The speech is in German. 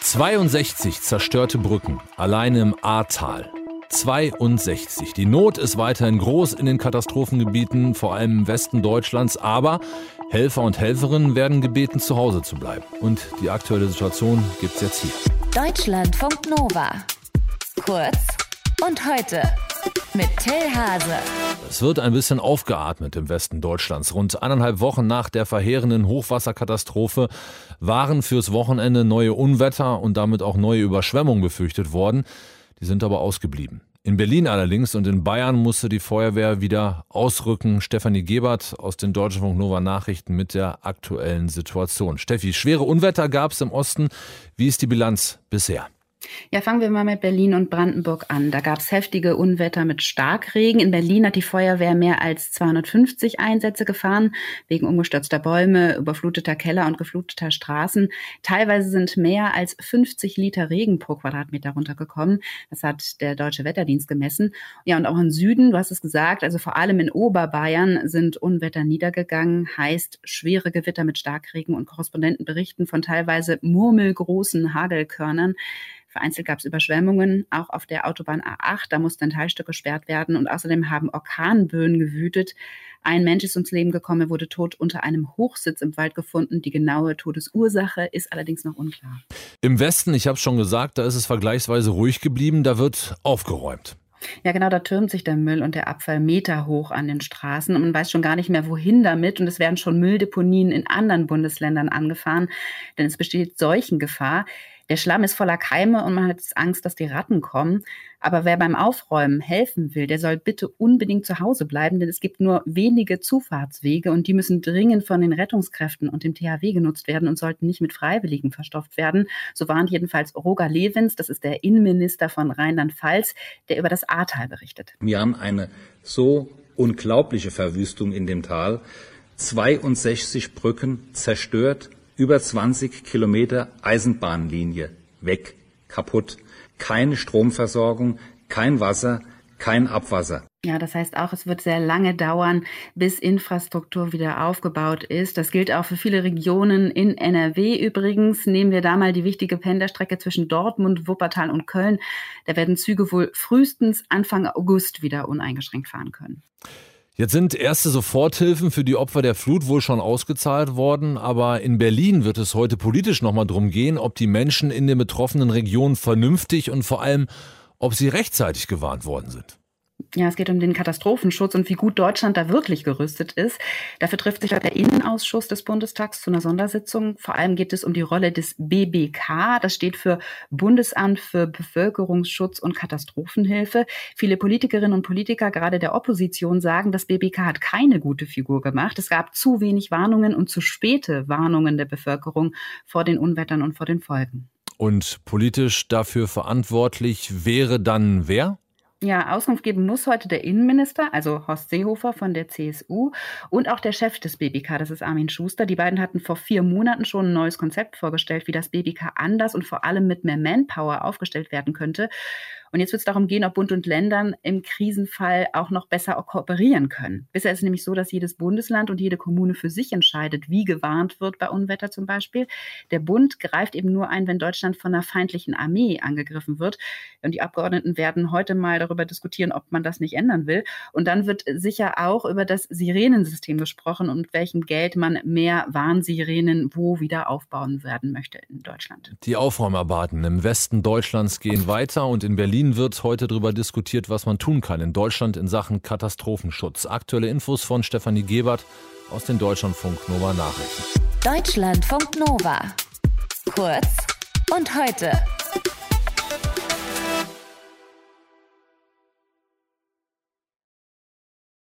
62 zerstörte Brücken, alleine im Ahrtal. 62. Die Not ist weiterhin groß in den Katastrophengebieten, vor allem im Westen Deutschlands, aber Helfer und Helferinnen werden gebeten, zu Hause zu bleiben. Und die aktuelle Situation gibt's jetzt hier. Deutschlandfunk Nova. Kurz und heute mit Till Hase. Es wird ein bisschen aufgeatmet im Westen Deutschlands. Rund eineinhalb Wochen nach der verheerenden Hochwasserkatastrophe waren fürs Wochenende neue Unwetter und damit auch neue Überschwemmungen befürchtet worden. Die sind aber ausgeblieben. In Berlin allerdings und in Bayern musste die Feuerwehr wieder ausrücken. Stefanie Gebert aus den Deutschlandfunk Nova Nachrichten mit der aktuellen Situation. Steffi, schwere Unwetter gab es im Osten. Wie ist die Bilanz bisher? Ja, fangen wir mal mit Berlin und Brandenburg an. Da gab es heftige Unwetter mit Starkregen. In Berlin hat die Feuerwehr mehr als 250 Einsätze gefahren, wegen umgestürzter Bäume, überfluteter Keller und gefluteter Straßen. Teilweise sind mehr als 50 Liter Regen pro Quadratmeter runtergekommen. Das hat der Deutsche Wetterdienst gemessen. Ja, und auch im Süden, du hast es gesagt, also vor allem in Oberbayern sind Unwetter niedergegangen, heißt schwere Gewitter mit Starkregen und Korrespondenten berichten von teilweise murmelgroßen Hagelkörnern. Vereinzelt gab es Überschwemmungen, auch auf der Autobahn A8. Da musste ein Teilstück gesperrt werden. Und außerdem haben Orkanböen gewütet. Ein Mensch ist ums Leben gekommen, er wurde tot unter einem Hochsitz im Wald gefunden. Die genaue Todesursache ist allerdings noch unklar. Im Westen, ich habe es schon gesagt, da ist es vergleichsweise ruhig geblieben. Da wird aufgeräumt. Ja, genau, da türmt sich der Müll und der Abfall Meter hoch an den Straßen und man weiß schon gar nicht mehr, wohin damit. Und es werden schon Mülldeponien in anderen Bundesländern angefahren, denn es besteht Seuchengefahr. Der Schlamm ist voller Keime und man hat Angst, dass die Ratten kommen. Aber wer beim Aufräumen helfen will, der soll bitte unbedingt zu Hause bleiben, denn es gibt nur wenige Zufahrtswege und die müssen dringend von den Rettungskräften und dem THW genutzt werden und sollten nicht mit Freiwilligen verstopft werden. So warnt jedenfalls Roger Lewins, das ist der Innenminister von Rheinland-Pfalz, der über das Ahrtal berichtet. Wir haben eine so unglaubliche Verwüstung in dem Tal. 62 Brücken zerstört, über 20 Kilometer Eisenbahnlinie weg, kaputt. Keine Stromversorgung, kein Wasser, kein Abwasser. Ja, das heißt auch, es wird sehr lange dauern, bis Infrastruktur wieder aufgebaut ist. Das gilt auch für viele Regionen in NRW übrigens. Nehmen wir da mal die wichtige Pendelstrecke zwischen Dortmund, Wuppertal und Köln. Da werden Züge wohl frühestens Anfang August wieder uneingeschränkt fahren können. Jetzt sind erste Soforthilfen für die Opfer der Flut wohl schon ausgezahlt worden, aber in Berlin wird es heute politisch nochmal drum gehen, ob die Menschen in den betroffenen Regionen vernünftig und vor allem, ob sie rechtzeitig gewarnt worden sind. Ja, es geht um den Katastrophenschutz und wie gut Deutschland da wirklich gerüstet ist. Dafür trifft sich der Innenausschuss des Bundestags zu einer Sondersitzung. Vor allem geht es um die Rolle des BBK. Das steht für Bundesamt für Bevölkerungsschutz und Katastrophenhilfe. Viele Politikerinnen und Politiker, gerade der Opposition, sagen, das BBK hat keine gute Figur gemacht. Es gab zu wenig Warnungen und zu späte Warnungen der Bevölkerung vor den Unwettern und vor den Folgen. Und politisch dafür verantwortlich wäre dann wer? Ja, Auskunft geben muss heute der Innenminister, also Horst Seehofer von der CSU und auch der Chef des BBK, das ist Armin Schuster. Die beiden hatten vor vier Monaten schon ein neues Konzept vorgestellt, wie das BBK anders und vor allem mit mehr Manpower aufgestellt werden könnte. Und jetzt wird es darum gehen, ob Bund und Ländern im Krisenfall auch noch besser kooperieren können. Bisher ist es nämlich so, dass jedes Bundesland und jede Kommune für sich entscheidet, wie gewarnt wird bei Unwetter zum Beispiel. Der Bund greift eben nur ein, wenn Deutschland von einer feindlichen Armee angegriffen wird. Und die Abgeordneten werden heute mal darüber diskutieren, ob man das nicht ändern will. Und dann wird sicher auch über das Sirenensystem gesprochen und mit welchem Geld man mehr Warnsirenen wo wieder aufbauen werden möchte in Deutschland. Die Aufräumarbeiten im Westen Deutschlands gehen weiter und in Berlin Berlin wird heute darüber diskutiert, was man tun kann in Deutschland in Sachen Katastrophenschutz. Aktuelle Infos von Stefanie Gebert aus den Deutschlandfunk Nova Nachrichten. Deutschlandfunk Nova. Kurz und heute.